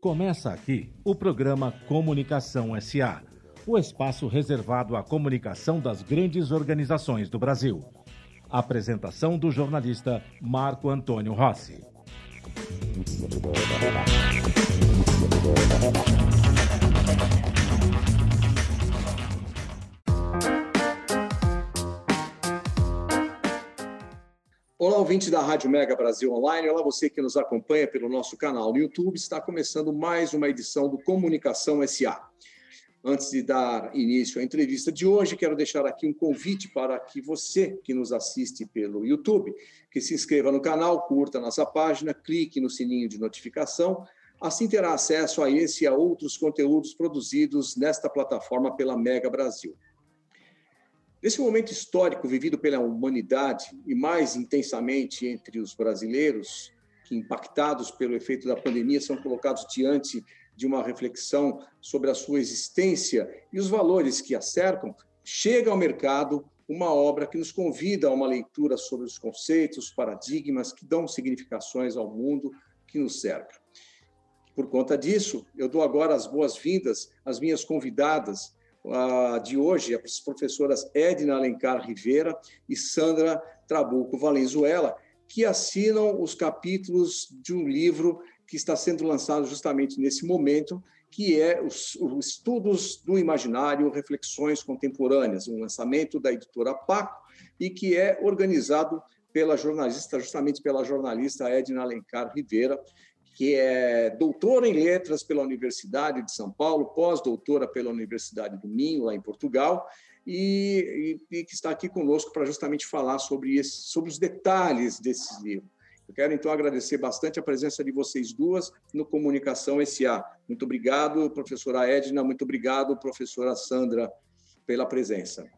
Começa aqui o programa Comunicação SA, o espaço reservado à comunicação das grandes organizações do Brasil. Apresentação do jornalista Marco Antônio Rossi. Ouvinte da Rádio Mega Brasil Online. Olá, você que nos acompanha pelo nosso canal no YouTube. Está começando mais uma edição do Comunicação SA. Antes de dar início à entrevista de hoje, quero deixar aqui um convite para que você que nos assiste pelo YouTube, que se inscreva no canal, curta nossa página, clique no sininho de notificação, assim terá acesso a esse e a outros conteúdos produzidos nesta plataforma pela Mega Brasil. Nesse momento histórico vivido pela humanidade e mais intensamente entre os brasileiros, que impactados pelo efeito da pandemia são colocados diante de uma reflexão sobre a sua existência e os valores que a cercam, chega ao mercado uma obra que nos convida a uma leitura sobre os conceitos, paradigmas que dão significações ao mundo que nos cerca. Por conta disso, eu dou agora as boas-vindas às minhas convidadas, de hoje, as professoras Edna Alencar Rivera e Sandra Trabuco Valenzuela, que assinam os capítulos de um livro que está sendo lançado justamente nesse momento, que é os, os Estudos do Imaginário, Reflexões Contemporâneas, um lançamento da editora Paco, e que é organizado pela jornalista, justamente pela jornalista Edna Alencar Rivera, que é doutora em letras pela Universidade de São Paulo, pós-doutora pela Universidade do Minho, lá em Portugal, e, e, e que está aqui conosco para justamente falar sobre, esse, sobre os detalhes desse livro. Eu quero, então, agradecer bastante a presença de vocês duas no Comunicação SA. Muito obrigado, professora Edna, muito obrigado, professora Sandra, pela presença.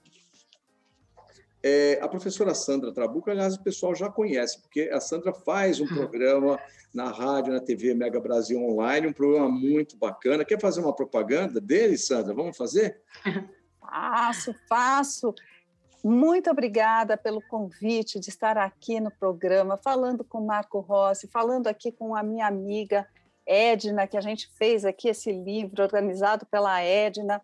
É, a professora Sandra Trabuco, aliás, o pessoal já conhece, porque a Sandra faz um programa na rádio, na TV Mega Brasil Online, um programa muito bacana. Quer fazer uma propaganda dele, Sandra? Vamos fazer? Faço, faço. Muito obrigada pelo convite de estar aqui no programa, falando com o Marco Rossi, falando aqui com a minha amiga Edna, que a gente fez aqui esse livro organizado pela Edna.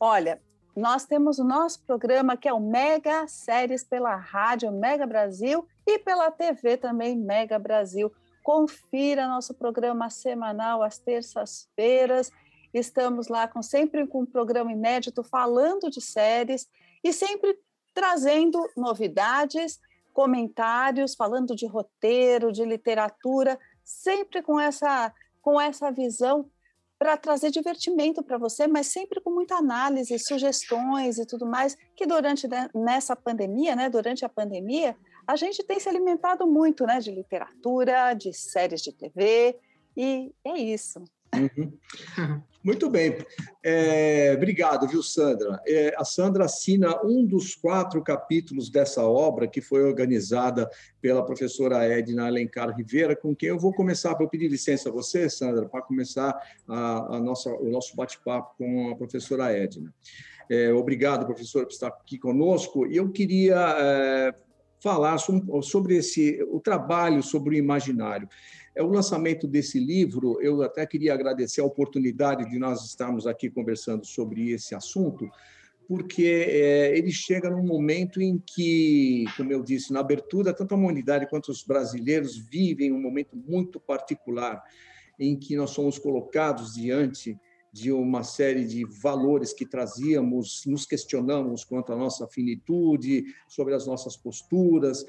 Olha, nós temos o nosso programa que é o Mega Séries pela Rádio Mega Brasil e pela TV também Mega Brasil. Confira nosso programa semanal às terças-feiras. Estamos lá com sempre com um programa inédito falando de séries e sempre trazendo novidades, comentários, falando de roteiro, de literatura, sempre com essa com essa visão para trazer divertimento para você, mas sempre com muita análise, sugestões e tudo mais, que durante nessa pandemia, né, durante a pandemia, a gente tem se alimentado muito, né, de literatura, de séries de TV, e é isso. Uhum. Muito bem. É, obrigado, viu, Sandra? É, a Sandra assina um dos quatro capítulos dessa obra que foi organizada pela professora Edna Alencar Rivera, com quem eu vou começar. Vou pedir licença a você, Sandra, para começar a, a nossa, o nosso bate-papo com a professora Edna. É, obrigado, professora, por estar aqui conosco. Eu queria é, falar sobre esse, o trabalho sobre o imaginário. É o lançamento desse livro, eu até queria agradecer a oportunidade de nós estarmos aqui conversando sobre esse assunto, porque é, ele chega num momento em que, como eu disse, na abertura, tanto a humanidade quanto os brasileiros vivem um momento muito particular, em que nós somos colocados diante de uma série de valores que trazíamos, nos questionamos quanto à nossa finitude, sobre as nossas posturas,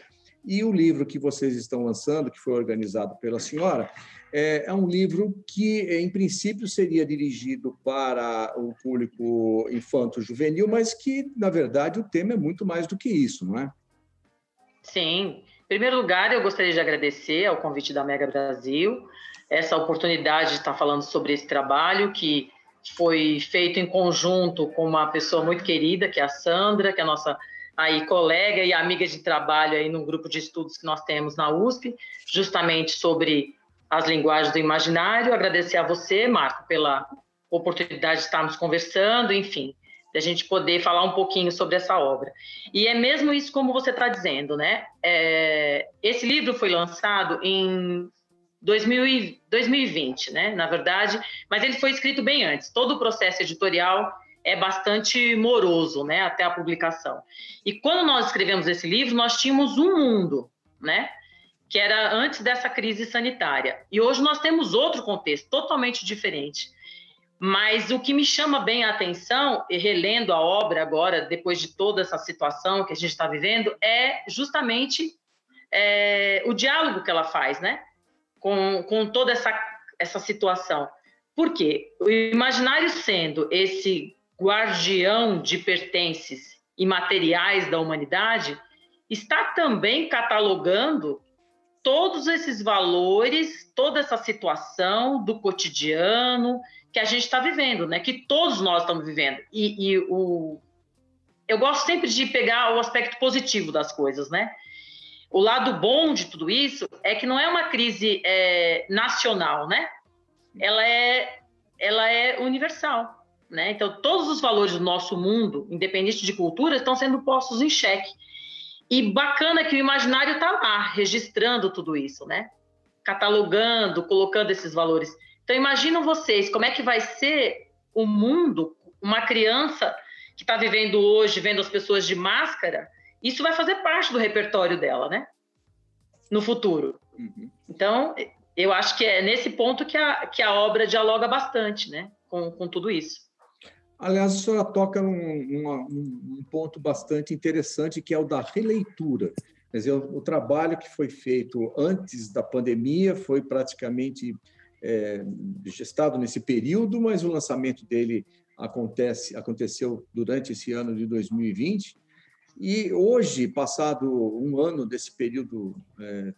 e o livro que vocês estão lançando, que foi organizado pela senhora, é, é um livro que, em princípio, seria dirigido para o público infanto-juvenil, mas que, na verdade, o tema é muito mais do que isso, não é? Sim. Em primeiro lugar, eu gostaria de agradecer ao convite da Mega Brasil, essa oportunidade de estar falando sobre esse trabalho que foi feito em conjunto com uma pessoa muito querida, que é a Sandra, que é a nossa aí colega e amiga de trabalho aí num grupo de estudos que nós temos na USP, justamente sobre as linguagens do imaginário. Agradecer a você, Marco, pela oportunidade de estarmos conversando, enfim, da gente poder falar um pouquinho sobre essa obra. E é mesmo isso como você está dizendo, né? É, esse livro foi lançado em 2000 2020, né? Na verdade, mas ele foi escrito bem antes. Todo o processo editorial é bastante moroso, né? Até a publicação. E quando nós escrevemos esse livro, nós tínhamos um mundo, né? Que era antes dessa crise sanitária. E hoje nós temos outro contexto totalmente diferente. Mas o que me chama bem a atenção, e relendo a obra agora, depois de toda essa situação que a gente está vivendo, é justamente é, o diálogo que ela faz, né? Com, com toda essa, essa situação. Por quê? O imaginário sendo esse guardião de pertences imateriais da humanidade, está também catalogando todos esses valores, toda essa situação do cotidiano que a gente está vivendo, né? Que todos nós estamos vivendo. E, e, o eu gosto sempre de pegar o aspecto positivo das coisas, né? O lado bom de tudo isso é que não é uma crise é, nacional, né? Ela é, ela é universal, né? Então, todos os valores do nosso mundo, independente de cultura, estão sendo postos em xeque. E bacana que o imaginário está lá, registrando tudo isso, né? Catalogando, colocando esses valores. Então, imaginam vocês como é que vai ser o mundo, uma criança que está vivendo hoje, vendo as pessoas de máscara, isso vai fazer parte do repertório dela, né? No futuro. Uhum. Então, eu acho que é nesse ponto que a, que a obra dialoga bastante, né? Com, com tudo isso. Aliás, a senhora toca num, ponto bastante interessante, que é o da releitura. Quer dizer, o, o trabalho que foi feito antes da pandemia foi praticamente é, gestado nesse período, mas o lançamento dele acontece, aconteceu durante esse ano de 2020. E hoje, passado um ano desse período é,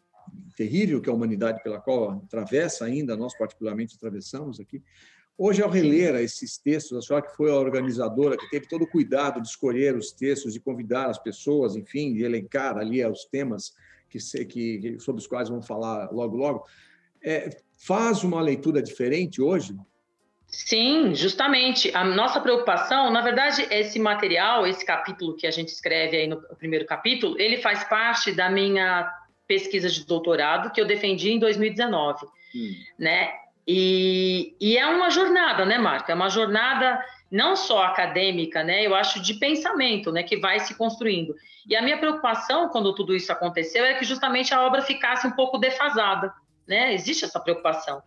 terrível que a humanidade pela qual atravessa ainda, nós particularmente atravessamos aqui, hoje ao reler esses textos, a senhora que foi a organizadora, que teve todo o cuidado de escolher os textos, de convidar as pessoas, enfim, de elencar ali os temas que, que sobre os quais vamos falar logo logo, é, faz uma leitura diferente hoje Sim, justamente. A nossa preocupação, na verdade, esse material, esse capítulo que a gente escreve aí no primeiro capítulo, ele faz parte da minha pesquisa de doutorado que eu defendi em 2019, hum. né? E, e, é uma jornada, né, Marco? É uma jornada não só acadêmica, né? Eu acho de pensamento, né? Que vai se construindo. E a minha preocupação quando tudo isso aconteceu é que justamente a obra ficasse um pouco defasada, né? Existe essa preocupação.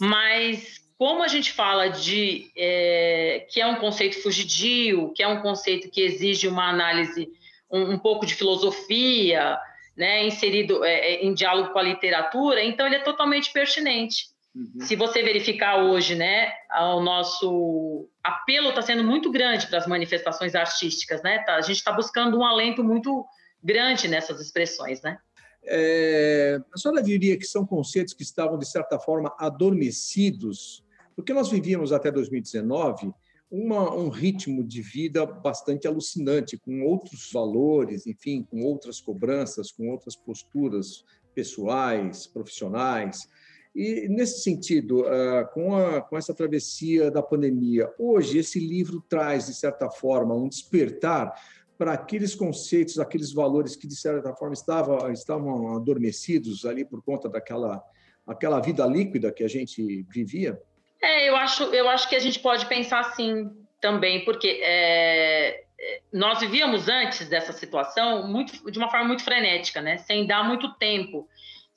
Mas como a gente fala de é, que é um conceito fugidio, que é um conceito que exige uma análise um, um pouco de filosofia, né, inserido é, é, em diálogo com a literatura, então ele é totalmente pertinente. Uhum. Se você verificar hoje, né, o nosso apelo está sendo muito grande para as manifestações artísticas, né? Tá, a gente está buscando um alento muito grande nessas expressões, né? É, a senhora diria que são conceitos que estavam, de certa forma, adormecidos porque nós vivíamos até 2019 uma, um ritmo de vida bastante alucinante, com outros valores, enfim, com outras cobranças, com outras posturas pessoais, profissionais. E, nesse sentido, ah, com, a, com essa travessia da pandemia, hoje esse livro traz, de certa forma, um despertar para aqueles conceitos, aqueles valores que, de certa forma, estavam, estavam adormecidos ali por conta daquela aquela vida líquida que a gente vivia? É, eu acho, eu acho que a gente pode pensar assim também, porque é, nós vivíamos antes dessa situação muito, de uma forma muito frenética, né? Sem dar muito tempo,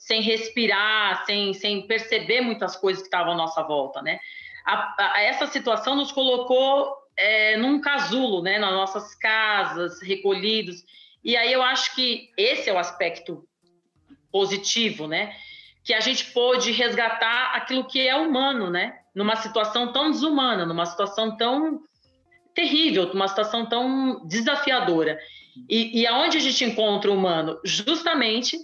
sem respirar, sem, sem perceber muitas coisas que estavam à nossa volta, né? A, a, essa situação nos colocou é, num casulo, né? Nas nossas casas, recolhidos. E aí eu acho que esse é o aspecto positivo, né? Que a gente pôde resgatar aquilo que é humano, né? numa situação tão desumana, numa situação tão terrível, numa situação tão desafiadora. E, e aonde a gente encontra o humano? Justamente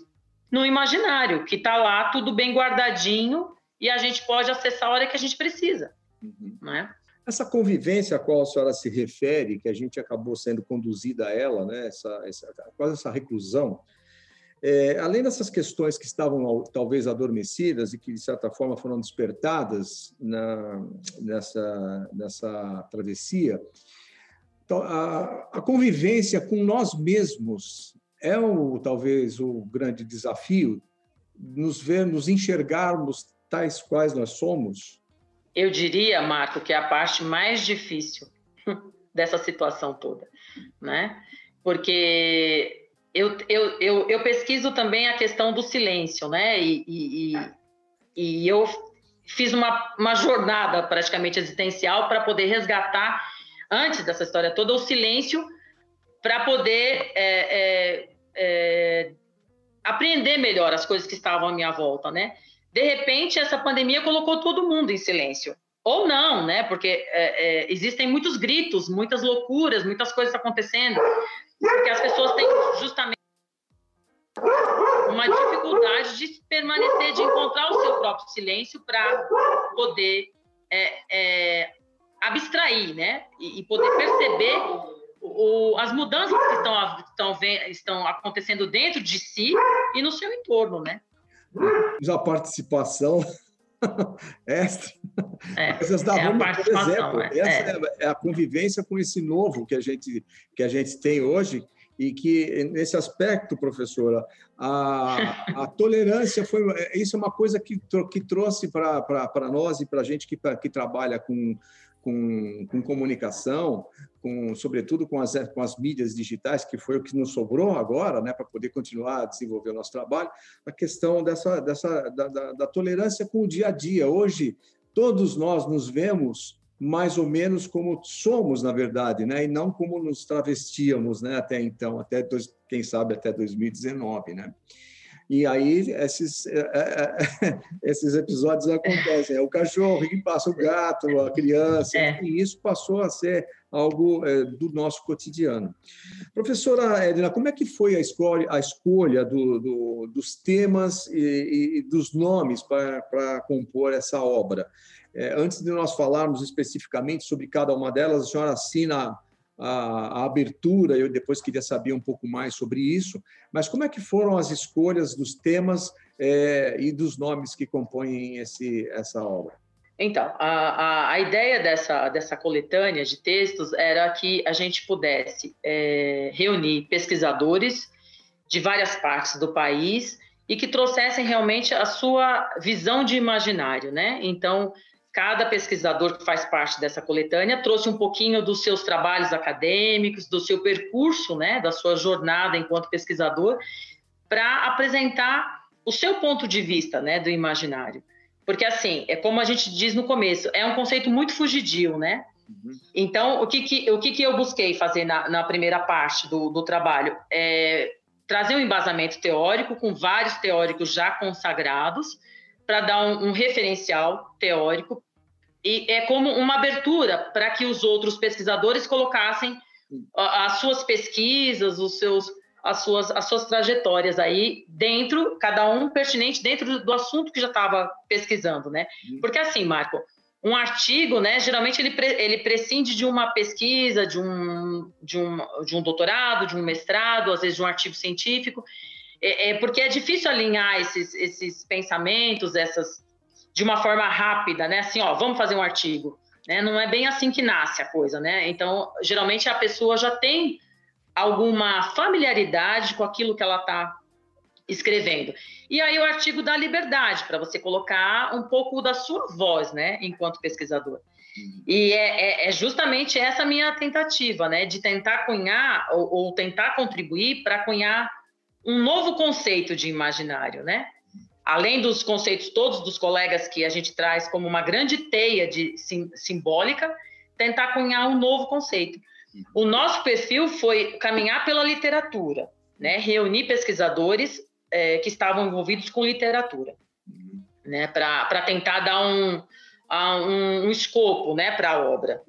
no imaginário, que está lá tudo bem guardadinho e a gente pode acessar a hora que a gente precisa. Uhum. Né? Essa convivência a qual a senhora se refere, que a gente acabou sendo conduzida a ela, né? essa, essa, quase essa reclusão, é, além dessas questões que estavam talvez adormecidas e que, de certa forma, foram despertadas na, nessa, nessa travessia, então, a, a, convivência com nós mesmos é o, talvez o grande desafio nos ver, nos enxergarmos tais quais nós somos? Eu diria, Marco, que é a parte mais difícil dessa situação toda, né? Porque eu, eu, eu, eu pesquiso também a questão do silêncio, né? E, e, e eu fiz uma, uma jornada praticamente existencial para poder resgatar, antes dessa história toda, o silêncio para poder é, é, é, aprender melhor as coisas que estavam à minha volta, né? De repente, essa pandemia colocou todo mundo em silêncio. Ou não, né? Porque é, é, existem muitos gritos, muitas loucuras, muitas coisas acontecendo, porque as pessoas têm justamente uma dificuldade de permanecer, de encontrar o seu próprio silêncio para poder é, é, abstrair, né? E, e poder perceber o, as mudanças que estão, estão, estão acontecendo dentro de si e no seu entorno, né? A participação extra. É, da é Roma, por exemplo, é, essa é. é. a convivência com esse novo que a gente que a gente tem hoje e que nesse aspecto, professora, a, a tolerância foi isso é uma coisa que, que trouxe para nós e para a gente que, que trabalha com com, com comunicação, com, sobretudo com as, com as mídias digitais, que foi o que nos sobrou agora, né, para poder continuar a desenvolver o nosso trabalho, a questão dessa, dessa da, da, da tolerância com o dia a dia. Hoje, todos nós nos vemos mais ou menos como somos, na verdade, né? e não como nos travestíamos né? até então, até quem sabe até 2019. Né? E aí esses, é, é, esses episódios acontecem. É o cachorro que passa o gato, a criança, é. e isso passou a ser algo do nosso cotidiano. Professora Edna, como é que foi a escolha, a escolha do, do, dos temas e, e dos nomes para, para compor essa obra? antes de nós falarmos especificamente sobre cada uma delas, a senhora assina a, a, abertura, eu depois queria saber um pouco mais sobre isso, mas como é que foram as escolhas dos temas é, e dos nomes que compõem esse, essa obra? Então, a, a, a, ideia dessa, dessa coletânea de textos era que a gente pudesse é, reunir pesquisadores de várias partes do país e que trouxessem realmente a sua visão de imaginário, né? Então, Cada pesquisador que faz parte dessa coletânea trouxe um pouquinho dos seus trabalhos acadêmicos, do seu percurso, né, da sua jornada enquanto pesquisador, para apresentar o seu ponto de vista, né, do imaginário. Porque assim, é como a gente diz no começo, é um conceito muito fugidio, né? Uhum. Então, o que que, o que que eu busquei fazer na, na primeira parte do, do trabalho? É trazer um embasamento teórico com vários teóricos já consagrados, para dar um, um, referencial teórico. E é como uma abertura para que os outros pesquisadores colocassem as suas pesquisas, os seus, as suas, as suas trajetórias aí dentro, cada um pertinente dentro do assunto que já estava pesquisando, né? Porque assim, Marco, um artigo, né, geralmente ele, ele prescinde de uma pesquisa, de um, de, um, de um doutorado, de um mestrado, às vezes de um artigo científico, é, é, porque é difícil alinhar esses, esses pensamentos, essas de uma forma rápida, né? Assim, ó, vamos fazer um artigo, né? Não é bem assim que nasce a coisa, né? Então, geralmente a pessoa já tem alguma familiaridade com aquilo que ela está escrevendo. E aí o artigo dá liberdade para você colocar um pouco da sua voz, né, enquanto pesquisador. E é, é, é justamente essa minha tentativa, né, de tentar cunhar ou, ou tentar contribuir para cunhar um novo conceito de imaginário, né? Além dos conceitos todos dos colegas que a gente traz como uma grande teia de sim, simbólica, tentar cunhar um novo conceito. O nosso perfil foi caminhar pela literatura, né? Reunir pesquisadores é, que estavam envolvidos com literatura, né? Para tentar dar um, um, um escopo, né? Para a obra.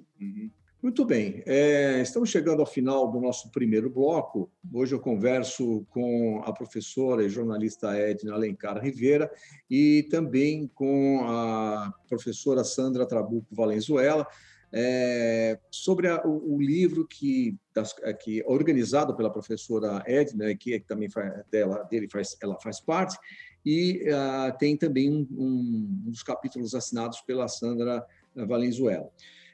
Muito bem, é, estamos chegando ao final do nosso primeiro bloco. Hoje eu converso com a professora e jornalista Edna Alencar Rivera e também com a professora Sandra Trabuco Valenzuela é, sobre a, o, o, livro que, das, que é organizado pela professora Edna, que também faz, dela, dele faz, ela faz parte, e uh, tem também um, um, um dos capítulos assinados pela Sandra Valenzuela.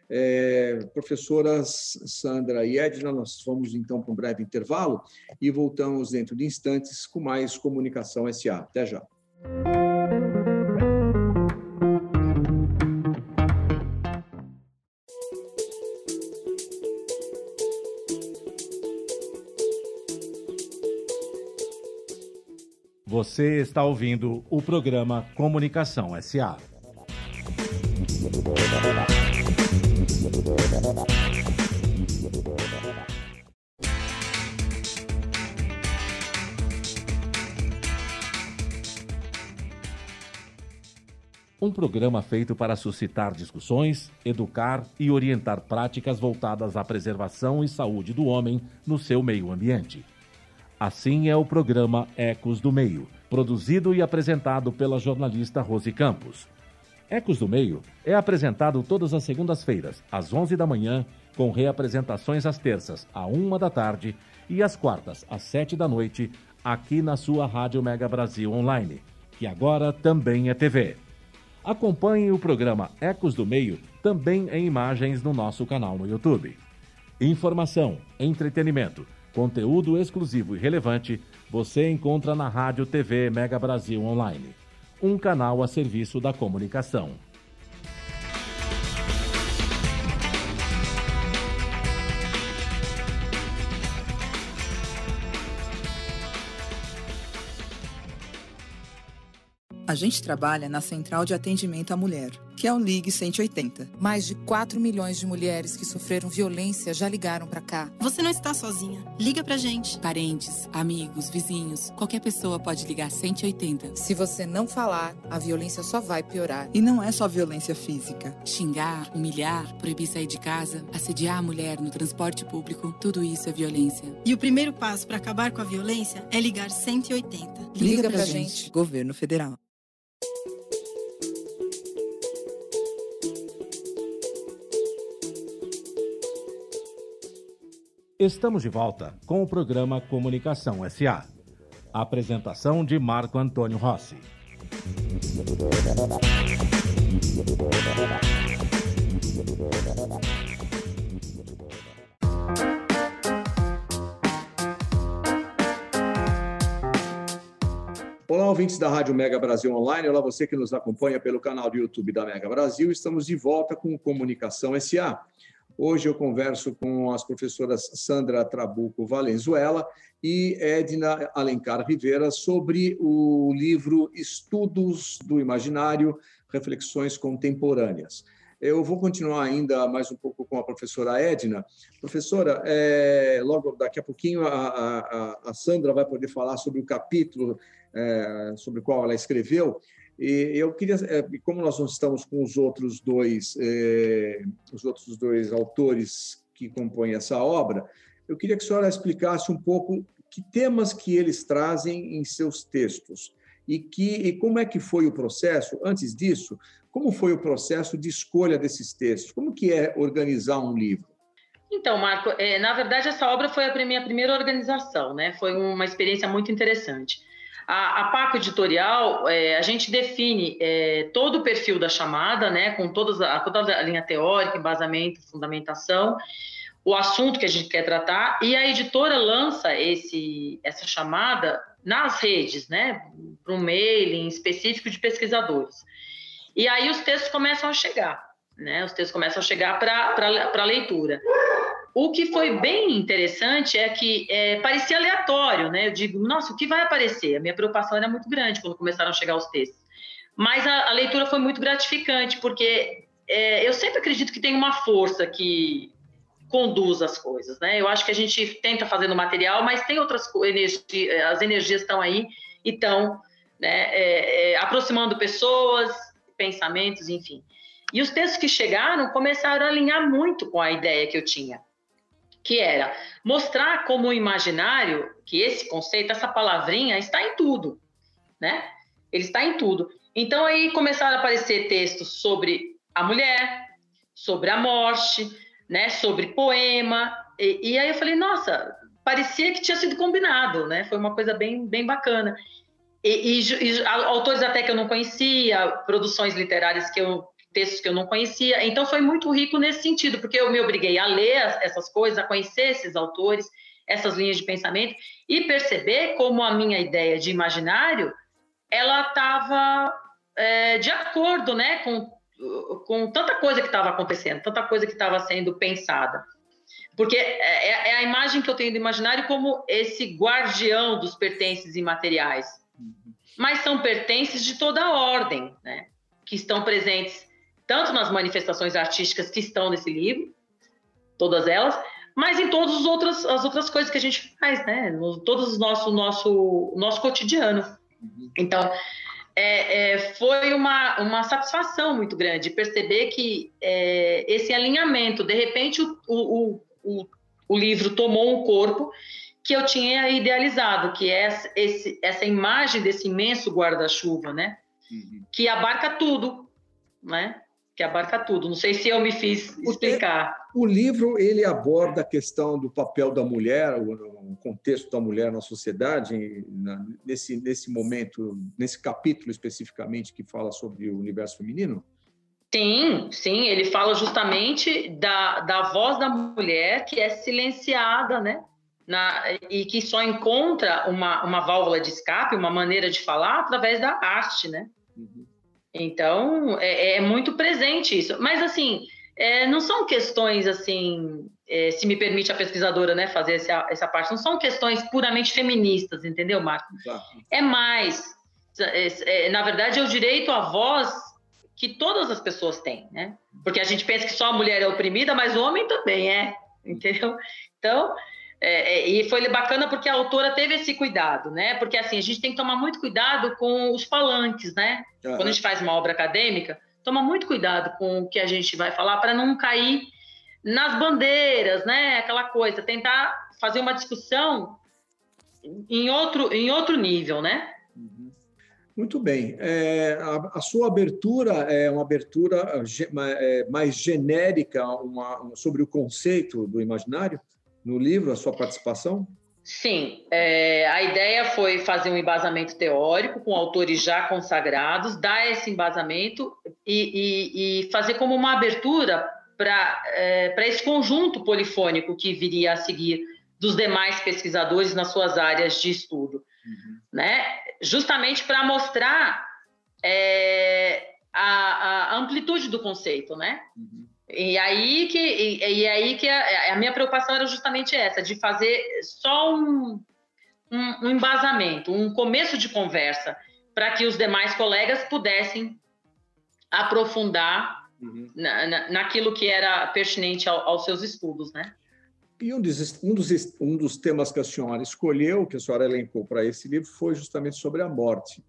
É, professoras Sandra e Edna, nós vamos então para um breve intervalo e voltamos dentro de instantes com mais Comunicação SA. Até já. Você está ouvindo o programa Comunicação SA. Programa feito para suscitar discussões, educar e orientar práticas voltadas à preservação e saúde do homem no seu meio ambiente. Assim é o programa Ecos do Meio, produzido e apresentado pela jornalista Rose Campos. Ecos do Meio é apresentado todas as segundas-feiras, às 11 da manhã, com reapresentações às terças, à 1 da tarde e às quartas, às 7 da noite, aqui na sua Rádio Mega Brasil Online, que agora também é TV. Acompanhe o programa Ecos do Meio também em imagens no nosso canal no YouTube. Informação, entretenimento Conteúdo exclusivo e relevante você encontra na Rádio TV Mega Brasil Online, um canal a serviço da comunicação. A gente trabalha na Central de Atendimento à Mulher, que é o Ligue 180. Mais de 4 milhões de mulheres que sofreram violência já ligaram para cá. Você não está sozinha. Liga pra gente. Parentes, amigos, vizinhos, qualquer pessoa pode ligar 180. Se você não falar, a violência só vai piorar. E não é só violência física. Xingar, humilhar, proibir sair de casa, assediar a mulher no transporte público, tudo isso é violência. E o primeiro passo para acabar com a violência é ligar 180. Liga, Liga pra, pra gente. gente. Governo Federal. Estamos de volta com o programa Comunicação SA. apresentação de Marco Antônio Rossi. Olá, ouvintes da Rádio Mega Brasil Online. Olá, você que nos acompanha pelo canal do YouTube da Mega Brasil. Estamos de volta com Comunicação SA. Hoje eu converso com as professoras Sandra Trabuco Valenzuela e Edna Alencar Rivera sobre o livro Estudos do Imaginário, Reflexões Contemporâneas. Eu vou continuar ainda mais um pouco com a professora Edna. Professora, é, logo daqui a pouquinho a, a, a, Sandra vai poder falar sobre o capítulo é, sobre o qual ela escreveu, e eu queria, é, como nós não estamos com os outros dois, eh, os outros dois autores que compõem essa obra, eu queria que a senhora explicasse um pouco que temas que eles trazem em seus textos e que e como é que foi o processo. Antes disso, como foi o processo de escolha desses textos? Como que é organizar um livro? Então, Marco, é, na verdade essa obra foi a minha primeira organização, né? Foi uma experiência muito interessante. A, a Paco Editorial, é, a gente define é, todo o perfil da chamada, né, com todas a, toda a linha teórica, embasamento, fundamentação, o assunto que a gente quer tratar, e a editora lança esse, essa chamada nas redes, né, para um mailing específico de pesquisadores. E aí os textos começam a chegar, né, os textos começam a chegar para a leitura. O que foi bem interessante é que é, parecia aleatório, né? Eu digo, nossa, o que vai aparecer? A minha preocupação era muito grande quando começaram a chegar os textos. Mas a, a leitura foi muito gratificante, porque é, eu sempre acredito que tem uma força que conduz as coisas, né? Eu acho que a gente tenta fazer no material, mas tem outras energias, as energias estão aí e estão né, é, é, aproximando pessoas, pensamentos, enfim. E os textos que chegaram começaram a alinhar muito com a ideia que eu tinha que era mostrar como o imaginário, que esse conceito, essa palavrinha está em tudo, né? Ele está em tudo. Então aí começaram a aparecer textos sobre a mulher, sobre a morte, né? Sobre poema. E, e aí eu falei, nossa, parecia que tinha sido combinado, né? Foi uma coisa bem, bem bacana. E, e, e, autores até que eu não conhecia, produções literárias que eu textos que eu não conhecia. Então foi muito rico nesse sentido, porque eu me obriguei a ler essas coisas, a conhecer esses autores, essas linhas de pensamento e perceber como a minha ideia de imaginário ela estava é, de acordo, né, com, com tanta coisa que estava acontecendo, tanta coisa que estava sendo pensada. Porque é, é, é, a imagem que eu tenho do imaginário como esse guardião dos pertences imateriais. Mas são pertences de toda a ordem, né? Que estão presentes tanto nas manifestações artísticas que estão nesse livro, todas elas, mas em todas as outras, as outras coisas que a gente faz, né? No, todos os nosso, nosso, nosso cotidiano. Então, é, é, foi uma, uma satisfação muito grande perceber que é, esse alinhamento, de repente, o, o, o, o, livro tomou um corpo que eu tinha idealizado, que é esse, essa imagem desse imenso guarda-chuva, né? Uhum. Que abarca tudo, né? Que abarca tudo. Não sei se eu me fiz explicar. O livro ele aborda a questão do papel da mulher, o contexto da mulher na sociedade, nesse, nesse momento, nesse capítulo especificamente que fala sobre o universo feminino? Sim, sim, ele fala justamente da, da voz da mulher que é silenciada, né? Na, e que só encontra uma, uma válvula de escape, uma maneira de falar através da arte, né? Então, é, é muito presente isso. Mas, assim, é, não são questões, assim, é, se me permite a pesquisadora né, fazer essa, essa parte, não são questões puramente feministas, entendeu, Marco? Exato. É mais. É, é, na verdade, é o direito à voz que todas as pessoas têm, né? Porque a gente pensa que só a mulher é oprimida, mas o homem também é, entendeu? Então, é, é, e foi bacana porque a autora teve esse cuidado, né? Porque assim, a gente tem que tomar muito cuidado com os falantes, né? Uhum. Quando a gente faz uma obra acadêmica, toma muito cuidado com o que a gente vai falar para não cair nas bandeiras, né? Aquela coisa, tentar fazer uma discussão em outro, em outro nível, né? Uhum. Muito bem. É, a, a, sua abertura é uma abertura é, mais genérica uma, sobre o conceito do imaginário? No livro, a sua participação? Sim, é, a ideia foi fazer um embasamento teórico com autores já consagrados, dar esse embasamento e, e, e fazer como uma abertura para é, esse conjunto polifônico que viria a seguir dos demais pesquisadores nas suas áreas de estudo, uhum. né? Justamente para mostrar é, a, a, amplitude do conceito, né? Uhum. E aí que, e, e aí que a, a, minha preocupação era justamente essa, de fazer só um, um, um embasamento, um começo de conversa, para que os demais colegas pudessem aprofundar uhum. na, na, naquilo que era pertinente ao, aos seus estudos, né? E um dos, um, dos, um dos temas que a senhora escolheu, que a senhora elencou para esse livro, foi justamente sobre a morte.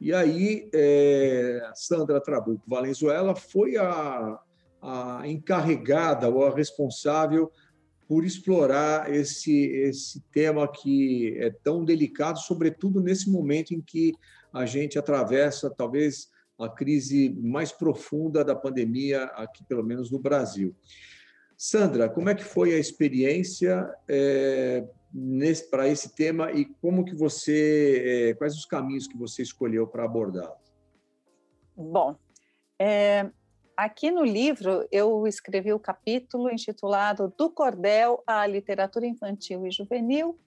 E aí, é, Sandra Trabuco Valenzuela foi a, a encarregada ou a responsável por explorar esse, esse tema que é tão delicado, sobretudo nesse momento em que a gente atravessa talvez a crise mais profunda da pandemia aqui, pelo menos no Brasil. Sandra, como é que foi a experiência é, para esse tema e como que você, é, quais os caminhos que você escolheu para abordá-lo? Bom, é, Aqui no livro, eu escrevi o capítulo intitulado Do Cordel à Literatura Infantil e Juvenil,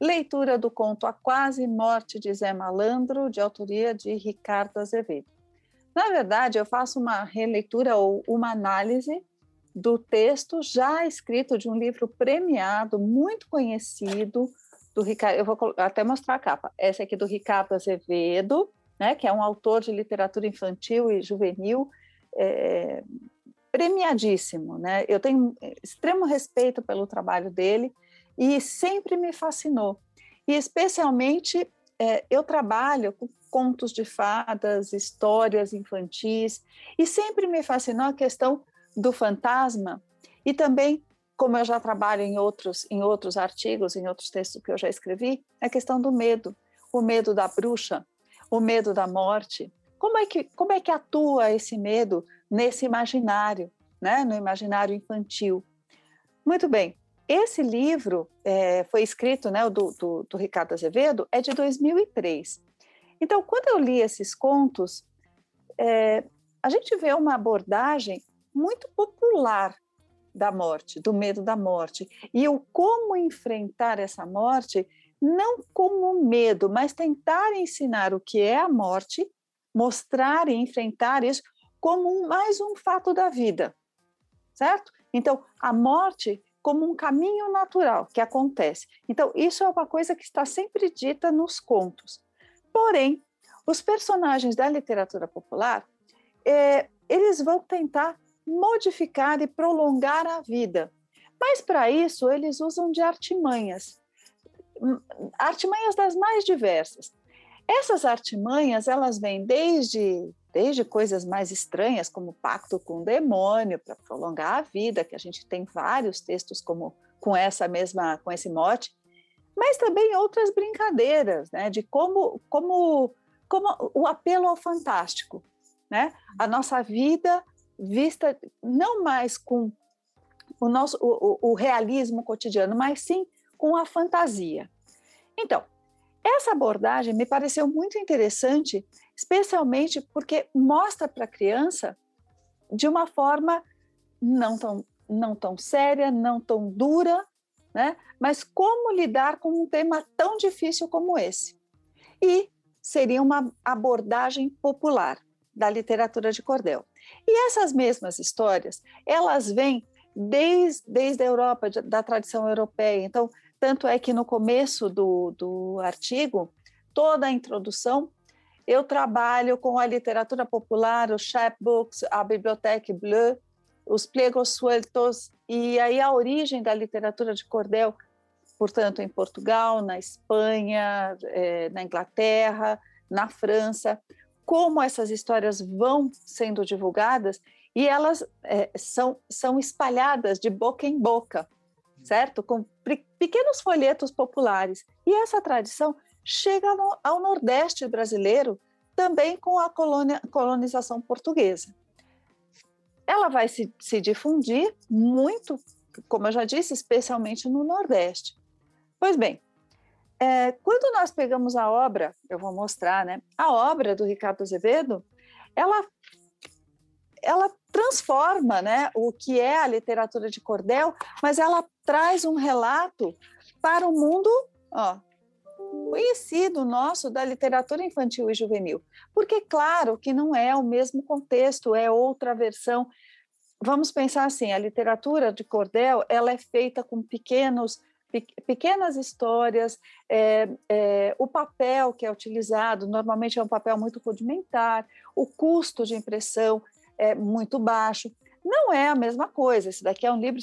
leitura do conto A Quase Morte de Zé Malandro, de autoria de Ricardo Azevedo. Na verdade, eu faço uma releitura ou uma análise do texto já escrito de um livro premiado, muito conhecido, do Ricardo, eu vou até mostrar a capa, essa aqui do Ricardo Azevedo, né, que é um autor de literatura infantil e juvenil, é, premiadíssimo, né? Eu tenho extremo respeito pelo trabalho dele e sempre me fascinou. E especialmente é, eu trabalho com contos de fadas, histórias infantis e sempre me fascinou a questão do fantasma e também como eu já trabalho em outros em outros artigos, em outros textos que eu já escrevi, a questão do medo, o medo da bruxa, o medo da morte, como é que, como é que atua esse medo nesse imaginário, né, no imaginário infantil? Muito bem. Esse livro é, foi escrito, né, do, do, do Ricardo Azevedo, é de 2003. Então, quando eu li esses contos, é, a gente vê uma abordagem muito popular da morte, do medo da morte, e o como enfrentar essa morte não como medo, mas tentar ensinar o que é a morte, mostrar e enfrentar isso como um, mais um fato da vida, certo? Então, a morte como um caminho natural que acontece. Então, isso é uma coisa que está sempre dita nos contos. Porém, os personagens da literatura popular, é, eles vão tentar modificar e prolongar a vida. Mas, para isso, eles usam de artimanhas. Hum, artimanhas das mais diversas. Essas artimanhas, elas vêm desde desde coisas mais estranhas, como pacto com o demônio para prolongar a vida, que a gente tem vários textos como com essa mesma com esse mote, mas também outras brincadeiras, né, de como como como o apelo ao fantástico, né? A nossa vida vista não mais com o nosso o, o realismo cotidiano, mas sim com a fantasia. Então, essa abordagem me pareceu muito interessante especialmente porque mostra para a criança de uma forma não tão, não tão séria, não tão dura, né? mas como lidar com um tema tão difícil como esse. E seria uma abordagem popular da literatura de cordel. E essas mesmas histórias, elas vêm desde, desde a Europa, da tradição europeia. Então, tanto é que no começo do, do artigo, toda a introdução eu trabalho com a literatura popular, os chapbooks, a Bibliothèque Bleue, os pliegos sueltos, e aí a origem da literatura de cordel, portanto, em Portugal, na Espanha, eh, na Inglaterra, na França, como essas histórias vão sendo divulgadas e elas é, são, são espalhadas de boca em boca, certo? Com pequenos folhetos populares. E essa tradição chega no, ao Nordeste brasileiro também com a colonia, colonização portuguesa. Ela vai se, se difundir muito, como eu já disse, especialmente no Nordeste. Pois bem, é, quando nós pegamos a obra, eu vou mostrar, né? A obra do Ricardo Azevedo, ela, ela transforma, né, o que é a literatura de cordel, mas ela traz um relato para o mundo, ó, conhecido nosso da literatura infantil e juvenil. Porque, claro, que não é o mesmo contexto, é outra versão. Vamos pensar assim, a literatura de cordel, ela é feita com pequenos pequenas histórias, é, é, o papel que é utilizado normalmente é um papel muito rudimentar, o custo de impressão é muito baixo. Não é a mesma coisa. Esse daqui é um livro,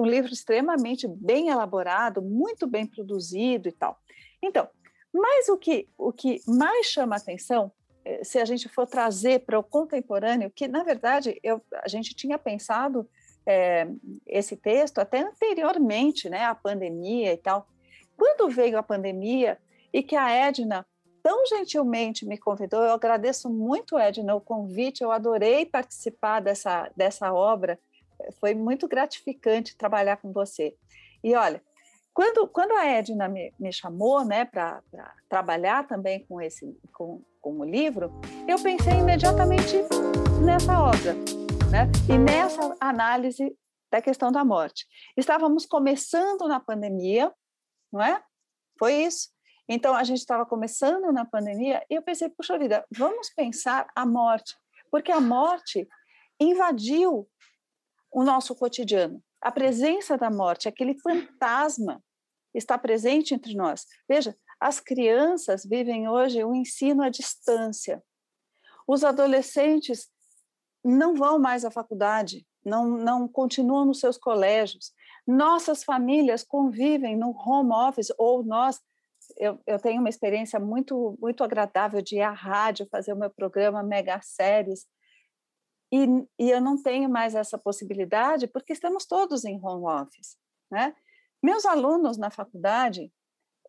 um livro extremamente bem elaborado, muito bem produzido e tal. Então, mas o que, o que mais chama atenção, eh, se a gente for trazer para o contemporâneo, que na verdade eu, a gente tinha pensado é, esse texto até anteriormente, né, à pandemia e tal. Quando veio a pandemia e que a Edna tão gentilmente me convidou, eu agradeço muito, Edna, o convite, eu adorei participar dessa, dessa obra, foi muito gratificante trabalhar com você. E olha, quando, quando a Edna me, me chamou né, para trabalhar também com, esse, com, com o livro, eu pensei imediatamente nessa obra né, e nessa análise da questão da morte. Estávamos começando na pandemia, não é? Foi isso. Então, a gente estava começando na pandemia e eu pensei, puxa vida, vamos pensar a morte, porque a morte invadiu o nosso cotidiano. A presença da morte, aquele fantasma está presente entre nós. Veja, as crianças vivem hoje o ensino à distância. Os adolescentes não vão mais à faculdade, não, não continuam nos seus colégios. Nossas famílias convivem no home office, ou nós. Eu, eu tenho uma experiência muito, muito agradável de ir à rádio, fazer o meu programa Mega Séries, e, e eu não tenho mais essa possibilidade porque estamos todos em home office. Né? Meus alunos na faculdade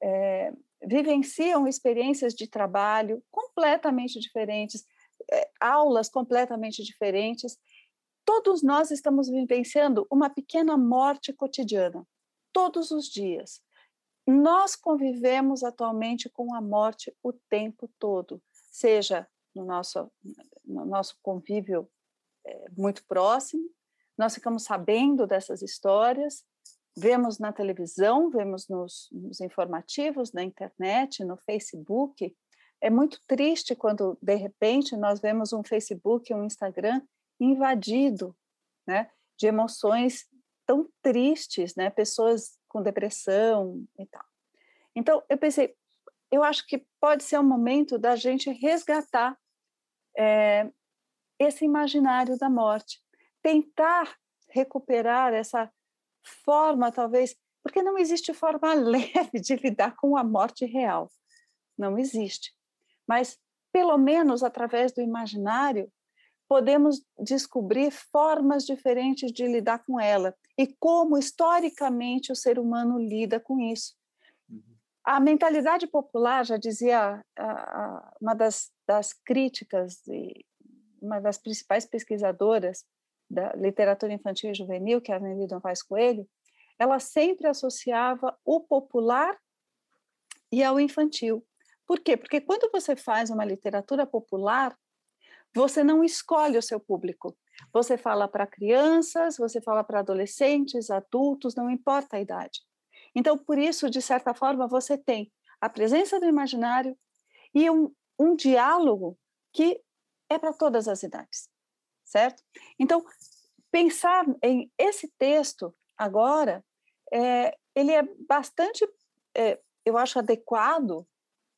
é, vivenciam experiências de trabalho completamente diferentes, é, aulas completamente diferentes. Todos nós estamos vivenciando uma pequena morte cotidiana, todos os dias. Nós convivemos atualmente com a morte o tempo todo, seja no nosso, no nosso convívio é, muito próximo, nós ficamos sabendo dessas histórias, vemos na televisão, vemos nos, nos informativos, na internet, no Facebook. É muito triste quando, de repente, nós vemos um Facebook, um Instagram invadido né, de emoções tão tristes, né, pessoas com depressão e tal. Então, eu pensei, eu acho que pode ser um momento da gente resgatar é, esse imaginário da morte, tentar recuperar essa forma, talvez, porque não existe forma leve de lidar com a morte real, não existe. Mas, pelo menos através do imaginário, podemos descobrir formas diferentes de lidar com ela e como historicamente o ser humano lida com isso. Uhum. A mentalidade popular, já dizia uma das, das críticas, de, uma das principais pesquisadoras da literatura infantil e juvenil, que é a Nelly Vaz Coelho, ela sempre associava o popular e ao infantil. Por quê? Porque quando você faz uma literatura popular, você não escolhe o seu público. Você fala para crianças, você fala para adolescentes, adultos, não importa a idade. Então, por isso, de certa forma, você tem a presença do imaginário e um, um diálogo que é para todas as idades, certo? Então, pensar em esse texto agora, é, ele é bastante, é, eu acho, adequado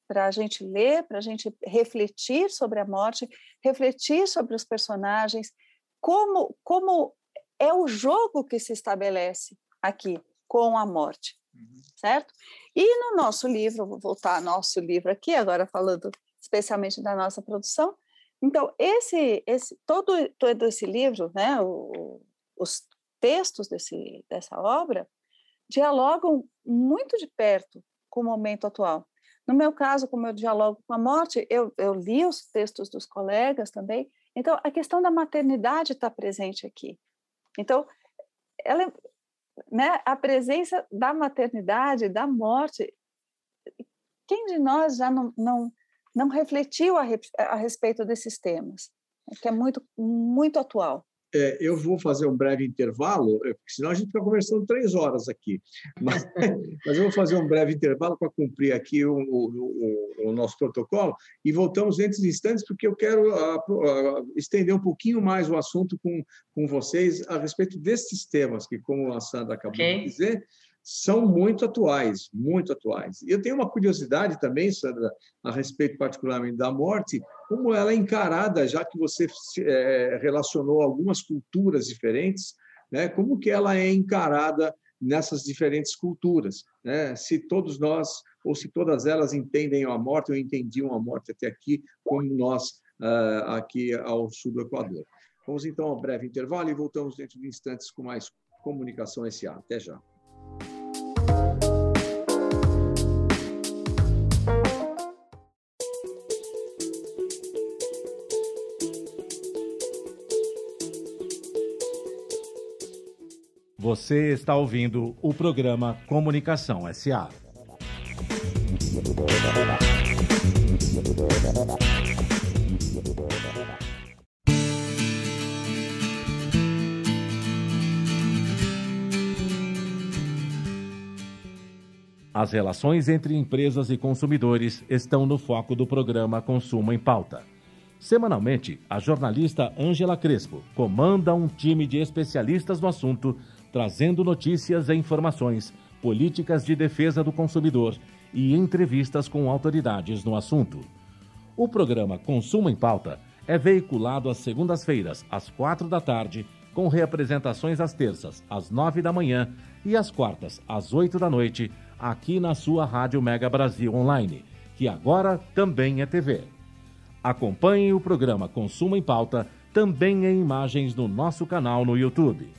para a gente ler, para a gente refletir sobre a morte, refletir sobre os personagens, como, como é o jogo que se estabelece aqui com a morte, uhum. certo? E no nosso livro, vou voltar ao nosso livro aqui, agora falando especialmente da nossa produção. Então, esse, esse todo, todo esse livro, né, o, os textos desse, dessa obra, dialogam muito de perto com o momento atual. No meu caso, como eu dialogo com a morte, eu, eu li os textos dos colegas também. Então, a questão da maternidade está presente aqui. Então, ela, né, a presença da maternidade, da morte, quem de nós já não, não, não refletiu a, a respeito desses temas? Que é muito, muito atual. É, eu vou fazer um breve intervalo, é, senão a gente fica conversando três horas aqui. Mas, mas eu vou fazer um breve intervalo para cumprir aqui o, o, o, nosso protocolo e voltamos dentro de instantes, porque eu quero a, a, estender um pouquinho mais o assunto com, com vocês a respeito desses temas, que, como a Sandra acabou okay. de dizer, são muito atuais, muito atuais. E eu tenho uma curiosidade também, Sandra, a respeito particularmente da morte, como ela é encarada, já que você é, relacionou algumas culturas diferentes, né? como que ela é encarada nessas diferentes culturas, né? se todos nós, ou se todas elas entendem a morte, ou entendiam a morte até aqui, como nós uh, aqui ao sul do Equador. Vamos então a um breve intervalo e voltamos dentro de instantes com mais Comunicação SA. Até já. Você está ouvindo o programa Comunicação SA. As relações entre empresas e consumidores estão no foco do programa Consumo em Pauta. Semanalmente, a jornalista Ângela Crespo comanda um time de especialistas no assunto trazendo notícias e informações, políticas de defesa do consumidor e entrevistas com autoridades no assunto. O programa Consumo em Pauta é veiculado às segundas-feiras, às quatro da tarde, com reapresentações às terças, às nove da manhã e às quartas, às oito da noite, aqui na sua Rádio Mega Brasil Online, que agora também é TV. Acompanhe o programa Consumo em Pauta também em imagens no nosso canal no YouTube.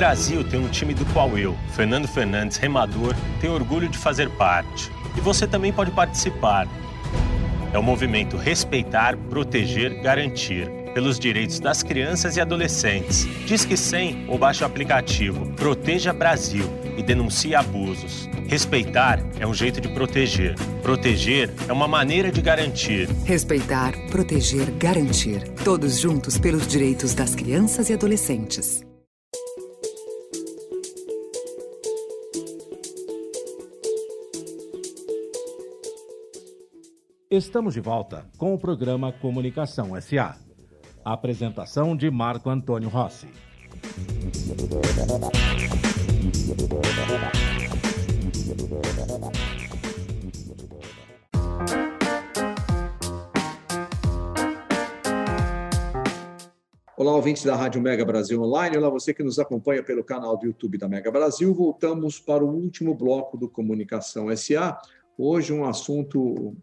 Brasil tem um time do qual eu, Fernando Fernandes, remador, tenho orgulho de fazer parte. e você também pode participar. É o movimento Respeitar, Proteger, Garantir pelos direitos das crianças e adolescentes. Diz que 100 ou baixe o aplicativo Proteja Brasil e denuncie abusos. Respeitar é um jeito de proteger. Proteger é uma maneira de garantir. Respeitar, proteger, garantir. Todos juntos pelos direitos das crianças e adolescentes. Estamos de volta com o programa Comunicação SA. Apresentação de Marco Antônio Rossi. Olá, ouvintes da Rádio Mega Brasil Online. Olá, você que nos acompanha pelo canal do YouTube da Mega Brasil. Voltamos para o último bloco do Comunicação SA. Hoje, um assunto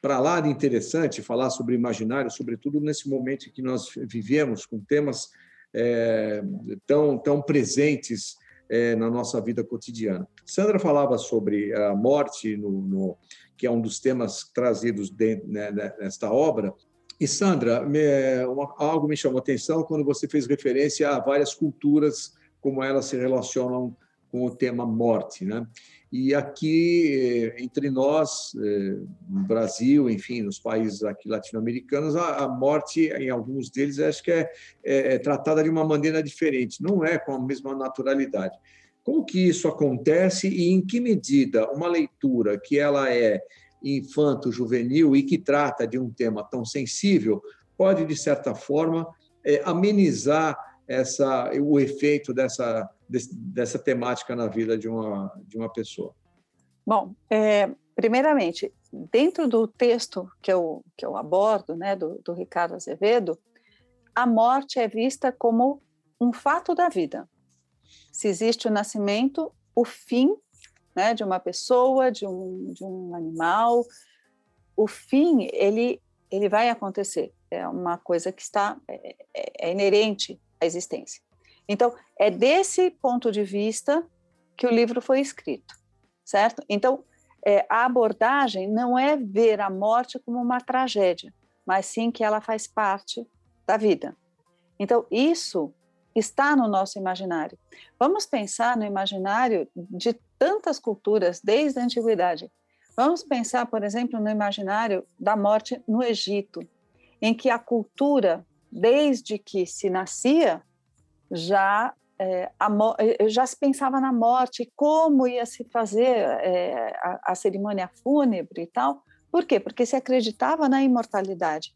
para lá de interessante falar sobre imaginário, sobretudo nesse momento em que nós vivemos, com temas é, tão, tão presentes é, na nossa vida cotidiana. Sandra falava sobre a morte, no, no que é um dos temas trazidos dentro, né, nesta obra. E, Sandra, me, uma, algo me chamou a atenção quando você fez referência a várias culturas, como elas se relacionam com o tema morte. Né? E aqui, eh, entre nós, eh, no Brasil, enfim, nos países aqui latino-americanos, a, morte, em alguns deles, acho que é, é, é, tratada de uma maneira diferente, não é com a mesma naturalidade. Como que isso acontece e em que medida uma leitura que ela é infanto-juvenil e que trata de um tema tão sensível pode, de certa forma, é, amenizar essa, o efeito dessa dessa temática na vida de uma, de uma pessoa? Bom, é, primeiramente, dentro do texto que eu, que eu abordo, né, do, do Ricardo Azevedo, a morte é vista como um fato da vida. Se existe o nascimento, o fim né, de uma pessoa, de um, de um animal, o fim, ele, ele vai acontecer. É uma coisa que está é, é, é inerente à existência. Então, é desse ponto de vista que o livro foi escrito, certo? Então, é, a abordagem não é ver a morte como uma tragédia, mas sim que ela faz parte da vida. Então, isso está no nosso imaginário. Vamos pensar no imaginário de tantas culturas desde a antiguidade. Vamos pensar, por exemplo, no imaginário da morte no Egito, em que a cultura, desde que se nascia, já é, a, já se pensava na morte, como ia se fazer é, a, a, cerimônia fúnebre e tal. Por quê? Porque se acreditava na imortalidade.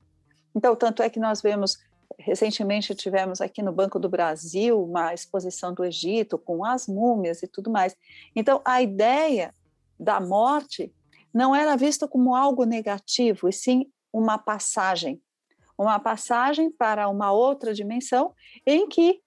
Então, tanto é que nós vemos, recentemente tivemos aqui no Banco do Brasil uma exposição do Egito com as múmias e tudo mais. Então, a ideia da morte não era vista como algo negativo, e sim uma passagem. Uma passagem para uma outra dimensão em que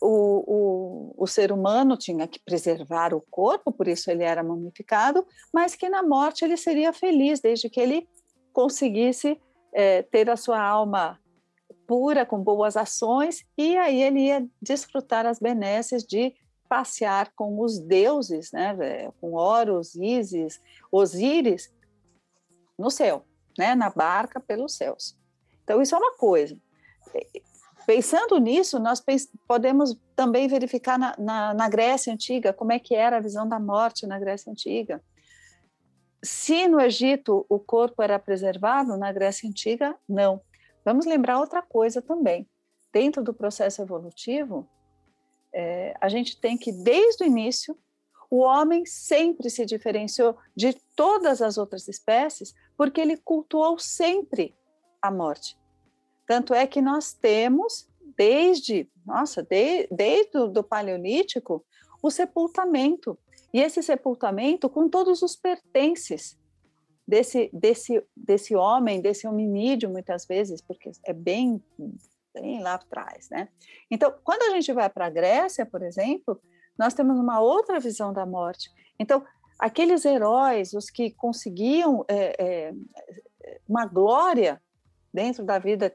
o, o, o, ser humano tinha que preservar o corpo, por isso ele era mumificado, mas que na morte ele seria feliz, desde que ele conseguisse é, ter a sua alma pura, com boas ações, e aí ele ia desfrutar as benesses de passear com os deuses, né, é, com Horus, Ísis, Osíris, no céu, né, na barca pelos céus. Então, isso é uma coisa. Pensando nisso, nós podemos também verificar na, na, na, Grécia Antiga como é que era a visão da morte na Grécia Antiga. Se no Egito o corpo era preservado, na Grécia Antiga, não. Vamos lembrar outra coisa também. Dentro do processo evolutivo, é, a gente tem que, desde o início, o homem sempre se diferenciou de todas as outras espécies porque ele cultuou sempre a morte. Tanto é que nós temos, desde, nossa, de, desde o do Paleolítico, o sepultamento. E esse sepultamento com todos os pertences desse, desse, desse homem, desse hominídeo, muitas vezes, porque é bem, bem lá atrás, né? Então, quando a gente vai para a Grécia, por exemplo, nós temos uma outra visão da morte. Então, aqueles heróis, os que conseguiam é, é, uma glória dentro da vida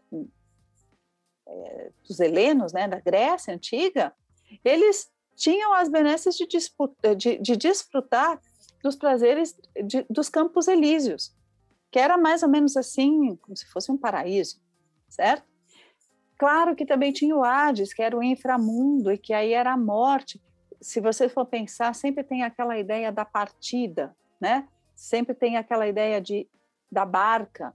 é, dos helenos, né, da Grécia antiga, eles tinham as benesses de, disputa, de, de desfrutar dos prazeres de, dos campos elíseos, que era mais ou menos assim, como se fosse um paraíso, certo? Claro que também tinha o Hades, que era o inframundo, e que aí era a morte. Se você for pensar, sempre tem aquela ideia da partida, né? Sempre tem aquela ideia de, da barca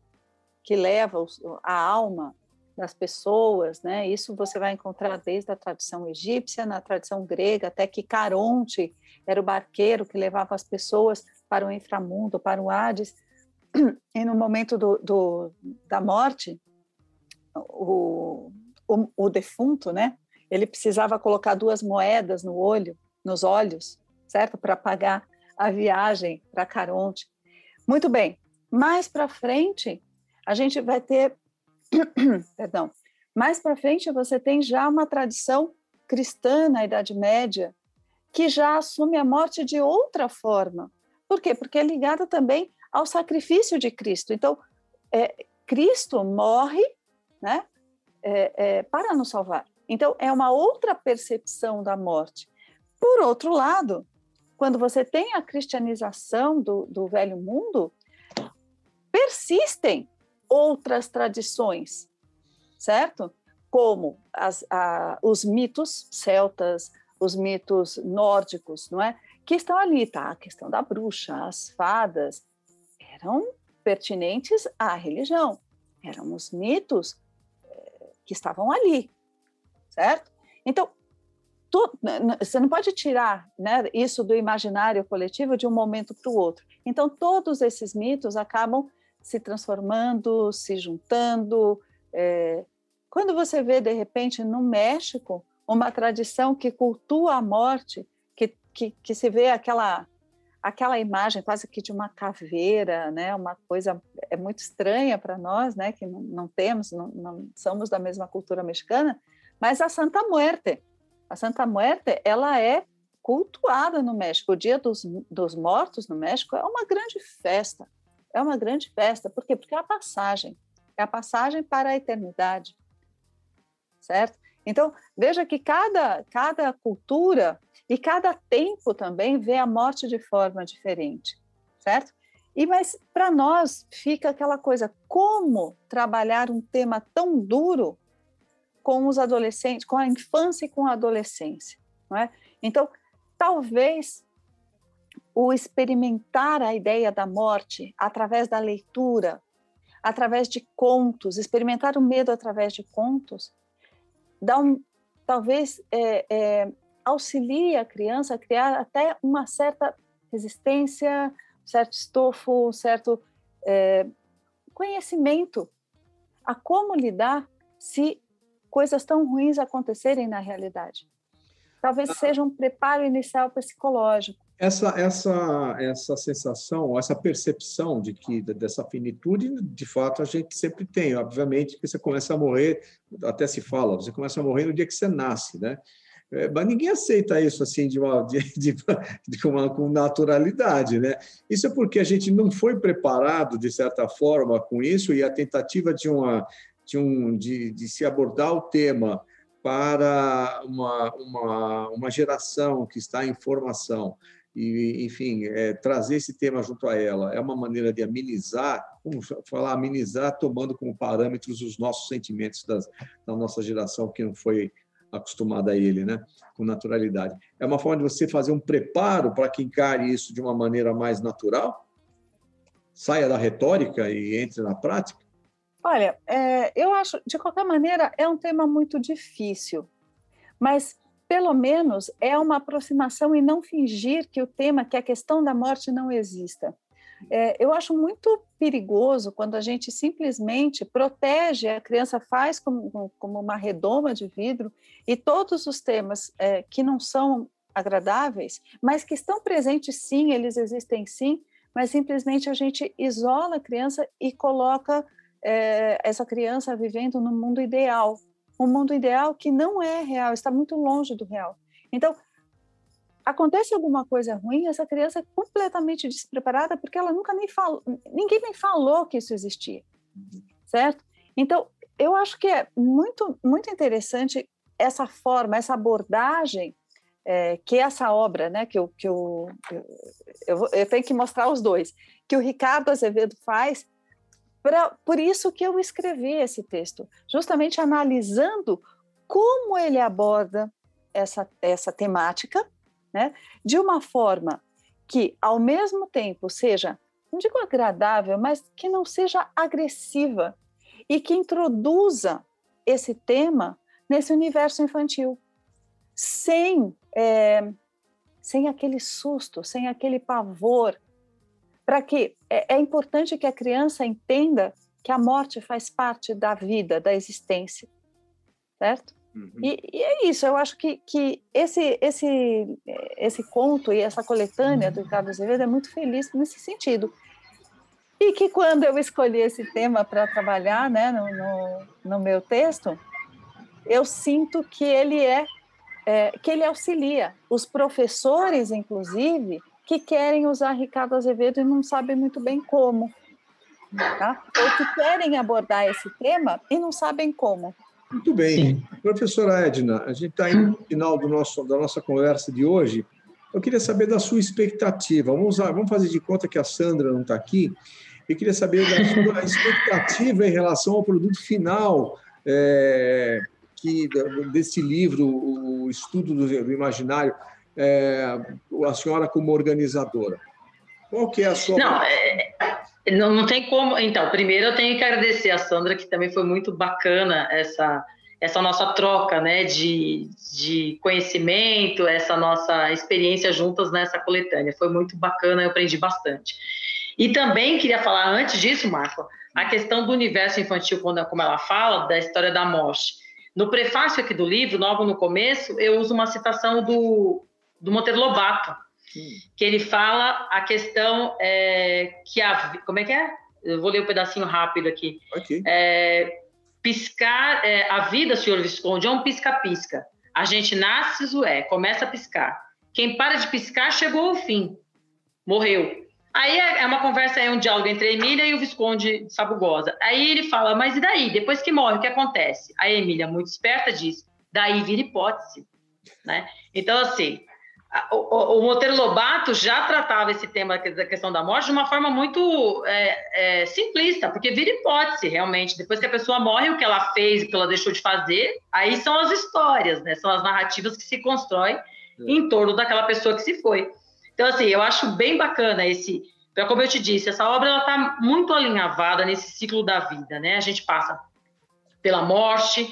que leva a alma das pessoas, né? Isso você vai encontrar desde a tradição egípcia, na tradição grega, até que Caronte era o barqueiro que levava as pessoas para o inframundo, para o Hades. E no momento do, do da morte, o, o, o, defunto, né? Ele precisava colocar duas moedas no olho, nos olhos, certo, para pagar a viagem para Caronte. Muito bem. Mais para frente, a gente vai ter perdão, mais para frente você tem já uma tradição cristã na Idade Média que já assume a morte de outra forma. Por quê? Porque é ligada também ao sacrifício de Cristo. Então, é, Cristo morre, né, é, é, para nos salvar. Então, é uma outra percepção da morte. Por outro lado, quando você tem a cristianização do, do velho mundo, persistem outras tradições, certo? Como as, a, os mitos celtas, os mitos nórdicos, não é? Que estão ali, tá? A questão da bruxa, as fadas, eram pertinentes à religião, eram os mitos eh, que estavam ali, certo? Então, tu, você não pode tirar né, isso do imaginário coletivo de um momento para o outro. Então, todos esses mitos acabam se transformando, se juntando. É, quando você vê, de repente, no México, uma tradição que cultua a morte, que, que, que se vê aquela aquela imagem quase que de uma caveira, né? Uma coisa é muito estranha para nós, né? Que não, não temos, não, não, somos da mesma cultura mexicana, mas a Santa Muerte, a Santa Muerte, ela é cultuada no México. O Dia dos, dos Mortos no México é uma grande festa é uma grande festa. Por quê? Porque é a passagem, é a passagem para a eternidade, certo? Então, veja que cada, cada cultura e cada tempo também vê a morte de forma diferente, certo? E mas para nós fica aquela coisa, como trabalhar um tema tão duro com os adolescentes, com a infância e com a adolescência, não é? Então, talvez o experimentar a ideia da morte através da leitura, através de contos, experimentar o medo através de contos, dá um, talvez é, é, auxilie a criança a criar até uma certa resistência, um certo estofo, um certo é, conhecimento a como lidar se coisas tão ruins acontecerem na realidade. Talvez ah. seja um preparo inicial psicológico essa essa essa sensação, essa percepção de que dessa finitude, de fato a gente sempre tem. Obviamente que você começa a morrer, até se fala, você começa a morrer no dia que você nasce, né? É, mas ninguém aceita isso assim de uma, de, de, de uma com naturalidade, né? Isso é porque a gente não foi preparado de certa forma com isso e a tentativa de uma de um de, de se abordar o tema para uma, uma, uma geração que está em formação e, enfim, é, trazer esse tema junto a ela é uma maneira de amenizar, vamos falar amenizar, tomando como parâmetros os nossos sentimentos das, da nossa geração que não foi acostumada a ele, né, com naturalidade. É uma forma de você fazer um preparo para que encare isso de uma maneira mais natural, saia da retórica e entre na prática. Olha, é, eu acho, de qualquer maneira, é um tema muito difícil, mas pelo menos é uma aproximação e não fingir que o tema, que a questão da morte não exista. É, eu acho muito perigoso quando a gente simplesmente protege, a criança faz como, como uma redoma de vidro e todos os temas é, que não são agradáveis, mas que estão presentes sim, eles existem sim, mas simplesmente a gente isola a criança e coloca é, essa criança vivendo no mundo ideal, um mundo ideal que não é real, está muito longe do real. Então, acontece alguma coisa ruim, essa criança é completamente despreparada porque ela nunca nem falou, ninguém nem falou que isso existia, certo? Então, eu acho que é muito muito interessante essa forma, essa abordagem é, que essa obra, né, que, eu, que eu, eu, eu, tenho que mostrar os dois, que o Ricardo Azevedo faz, pra, por isso que eu escrevi esse texto, justamente analisando como ele aborda essa, essa temática, né, de uma forma que, ao mesmo tempo, seja, não digo agradável, mas que não seja agressiva e que introduza esse tema nesse universo infantil, sem, é, sem aquele susto, sem aquele pavor, para que é, é importante que a criança entenda que a morte faz parte da vida, da existência, certo? Uhum. E, e, é isso, eu acho que, que esse, esse, esse conto e essa coletânea do Ricardo Azevedo é muito feliz nesse sentido. E que quando eu escolhi esse tema para trabalhar né, no, no, no, meu texto, eu sinto que ele é, é, que ele auxilia os professores, inclusive, que querem usar Ricardo Azevedo e não sabem muito bem como. Tá? Ou que querem abordar esse tema e não sabem como. Muito bem. Sim. Professora Edna, a gente está indo no final do nosso, da nossa conversa de hoje. Eu queria saber da sua expectativa. Vamos, usar, vamos fazer de conta que a Sandra não está aqui. Eu queria saber da sua expectativa em relação ao produto final é, que, desse livro, o Estudo do, do Imaginário, é, a senhora como organizadora. Qual que é a sua... Não, é, não, não tem como. Então, primeiro eu tenho que agradecer a Sandra, que também foi muito bacana essa, essa nossa troca né, de, de conhecimento, essa nossa experiência juntas nessa coletânea. Foi muito bacana, eu aprendi bastante. E também queria falar, antes disso, Marco, a questão do universo infantil, quando, como ela fala, da história da morte. No prefácio aqui do livro, logo no começo, eu uso uma citação do, do Monteiro Lobato, que ele fala a questão é, que a. Como é que é? Eu vou ler um pedacinho rápido aqui. Okay. É, piscar, é, a vida, senhor Visconde, é um pisca-pisca. A gente nasce, Zué, começa a piscar. Quem para de piscar chegou ao fim. Morreu. Aí é, é uma conversa, é um diálogo entre a Emília e o Visconde Sabugosa. Aí ele fala, mas e daí? Depois que morre, o que acontece? A Emília, muito esperta, diz, daí vira hipótese. Né? Então, assim, o, o Monteiro Lobato já tratava esse tema da questão da morte de uma forma muito é, é, simplista, porque vira hipótese, realmente. Depois que a pessoa morre, o que ela fez, o que ela deixou de fazer, aí são as histórias, né? São as narrativas que se constroem é. em torno daquela pessoa que se foi. Então, assim, eu acho bem bacana esse. Como eu te disse, essa obra está muito alinhavada nesse ciclo da vida, né? A gente passa pela morte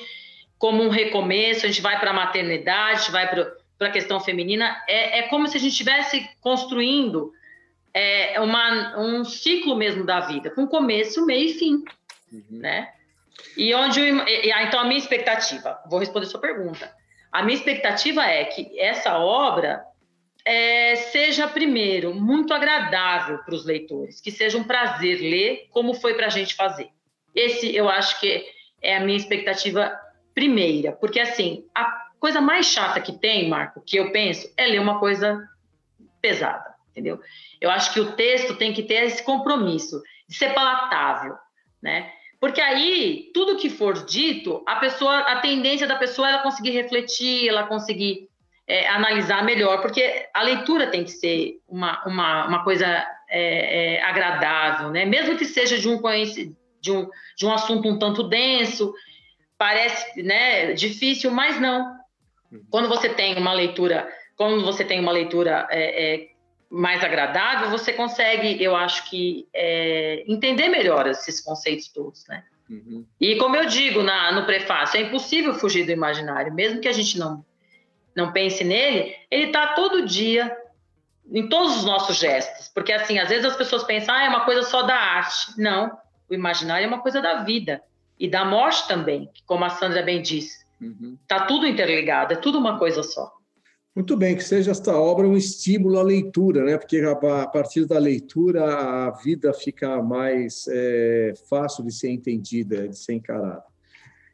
como um recomeço, a gente vai para a maternidade, a gente vai para para a questão feminina, é, é como se a gente estivesse construindo é, uma, um ciclo mesmo da vida, com começo, meio e fim, uhum. né? E onde, e, ah, então a minha expectativa, vou responder sua pergunta, a minha expectativa é que essa obra é, seja, primeiro, muito agradável para os leitores, que seja um prazer ler, como foi para a gente fazer. Esse eu acho que é a minha expectativa primeira, porque assim, a coisa mais chata que tem, Marco, que eu penso, é ler uma coisa pesada, entendeu? Eu acho que o texto tem que ter esse compromisso de ser palatável, né? Porque aí, tudo que for dito, a pessoa, a tendência da pessoa é ela conseguir refletir, ela conseguir é, analisar melhor, porque a leitura tem que ser uma, uma, uma coisa é, é, agradável, né? Mesmo que seja de um, de, um, de um assunto um tanto denso, parece né, difícil, mas não. Quando você tem uma leitura, quando você tem uma leitura é, é, mais agradável, você consegue, eu acho que, é, entender melhor esses conceitos todos, né? Uhum. E como eu digo na, no prefácio, é impossível fugir do imaginário, mesmo que a gente não, não pense nele, ele está todo dia em todos os nossos gestos, porque assim, às vezes as pessoas pensam, ah, é uma coisa só da arte. Não, o imaginário é uma coisa da vida e da morte também, como a Sandra bem disse. Uhum. Tá tudo interligado, é tudo uma coisa só. Muito bem, que seja esta obra um estímulo à leitura, né? Porque a partir da leitura a vida fica mais é, fácil de ser entendida, de ser encarada.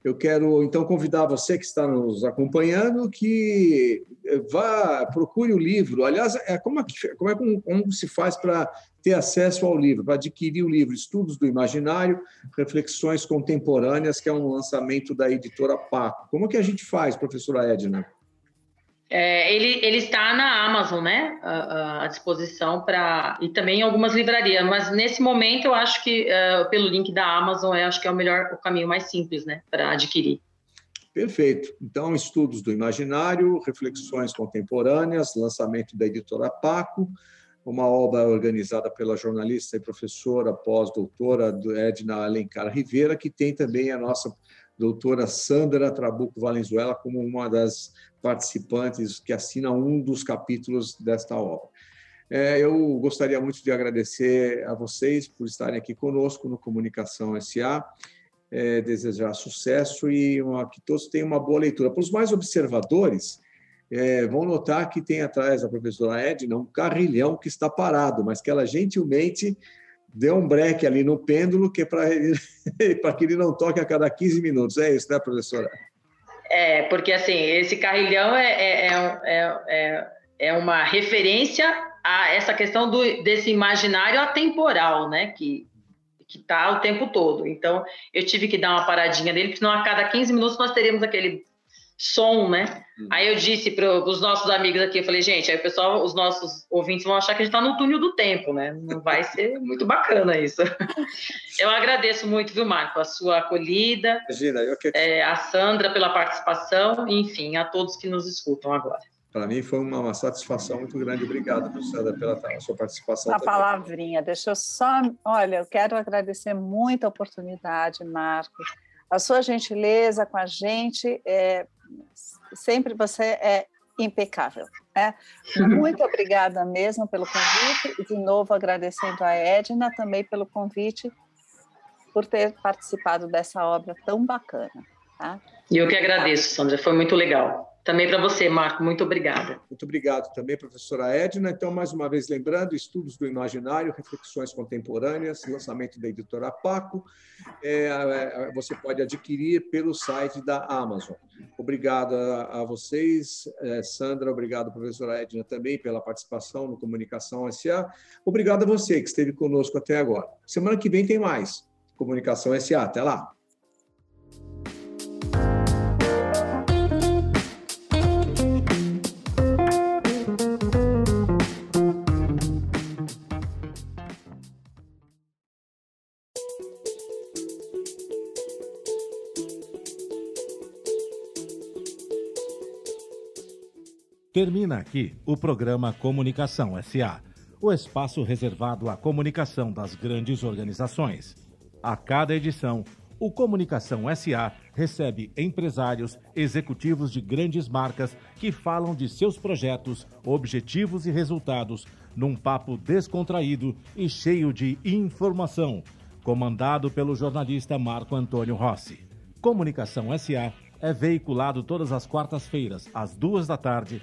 Eu quero então convidar você que está nos acompanhando que eh, vá, procure o livro. Aliás, é como, é, como, é, como se faz para ter acesso ao livro, para adquirir o livro Estudos do Imaginário, Reflexões Contemporâneas, que é um lançamento da editora Paco. Como que a gente faz, professora Edna? É, ele, ele está na Amazon, né? À, à disposição para. E também em algumas livrarias, mas nesse momento eu acho que uh, pelo link da Amazon eu acho que é o melhor, o caminho mais simples, né? Para adquirir. Perfeito. Então, estudos do imaginário, reflexões contemporâneas, lançamento da editora Paco, uma obra organizada pela jornalista e professora pós-doutora Edna Alencar Rivera, que tem também a nossa doutora Sandra Trabuco Valenzuela como uma das participantes que assina um dos capítulos desta obra. É, eu gostaria muito de agradecer a vocês por estarem aqui conosco no Comunicação SA é, desejar sucesso e uma, que todos tenham uma boa leitura. Para os mais observadores, é, vão notar que tem atrás da professora Edna um carrilhão que está parado, mas que ela gentilmente deu um break ali no pêndulo que é para que ele não toque a cada 15 minutos. É isso, né, professora? É, porque assim, esse carrilhão é, é, é, é, é uma referência a essa questão do, desse imaginário atemporal, né? Que que tá o tempo todo. Então, eu tive que dar uma paradinha porque senão a cada 15 minutos nós teríamos aquele som, né? Hum. Aí eu disse para os nossos amigos aqui, eu falei, gente, aí o pessoal, os nossos ouvintes vão achar que a gente está no túnel do tempo, né? Não vai ser muito bacana isso. Eu agradeço muito, viu, Marco, a sua acolhida, Imagina, eu que... é, a Sandra pela participação, enfim, a todos que nos escutam agora. Para mim foi uma, uma, satisfação muito grande. Obrigado, professora, pela sua participação. A palavrinha, deixa eu só. Olha, eu quero agradecer muito a oportunidade, Marcos. A sua gentileza com a gente, é, sempre você é impecável. Né? Muito obrigada mesmo pelo convite e, de novo, agradecendo a Edna também pelo convite por ter participado dessa obra tão bacana. Tá? E eu que agradeço, Sandra, foi muito legal. Também para você, Marco, muito obrigada. Muito obrigado também, professora Edna. Então, mais uma vez, lembrando, estudos do imaginário, reflexões contemporâneas, lançamento da editora Paco, é, é, você pode adquirir pelo site da Amazon. Obrigado a, a vocês, é, Sandra, obrigado, professora Edna, também pela participação no Comunicação SA. Obrigado a você que esteve conosco até agora. Semana que vem tem mais Comunicação SA. Até lá. Termina aqui o programa Comunicação SA, o espaço reservado à comunicação das grandes organizações. A cada edição, o Comunicação SA recebe empresários, executivos de grandes marcas que falam de seus projetos, objetivos e resultados num papo descontraído e cheio de informação, comandado pelo jornalista Marco Antônio Rossi. Comunicação SA é veiculado todas as quartas-feiras, às duas da tarde,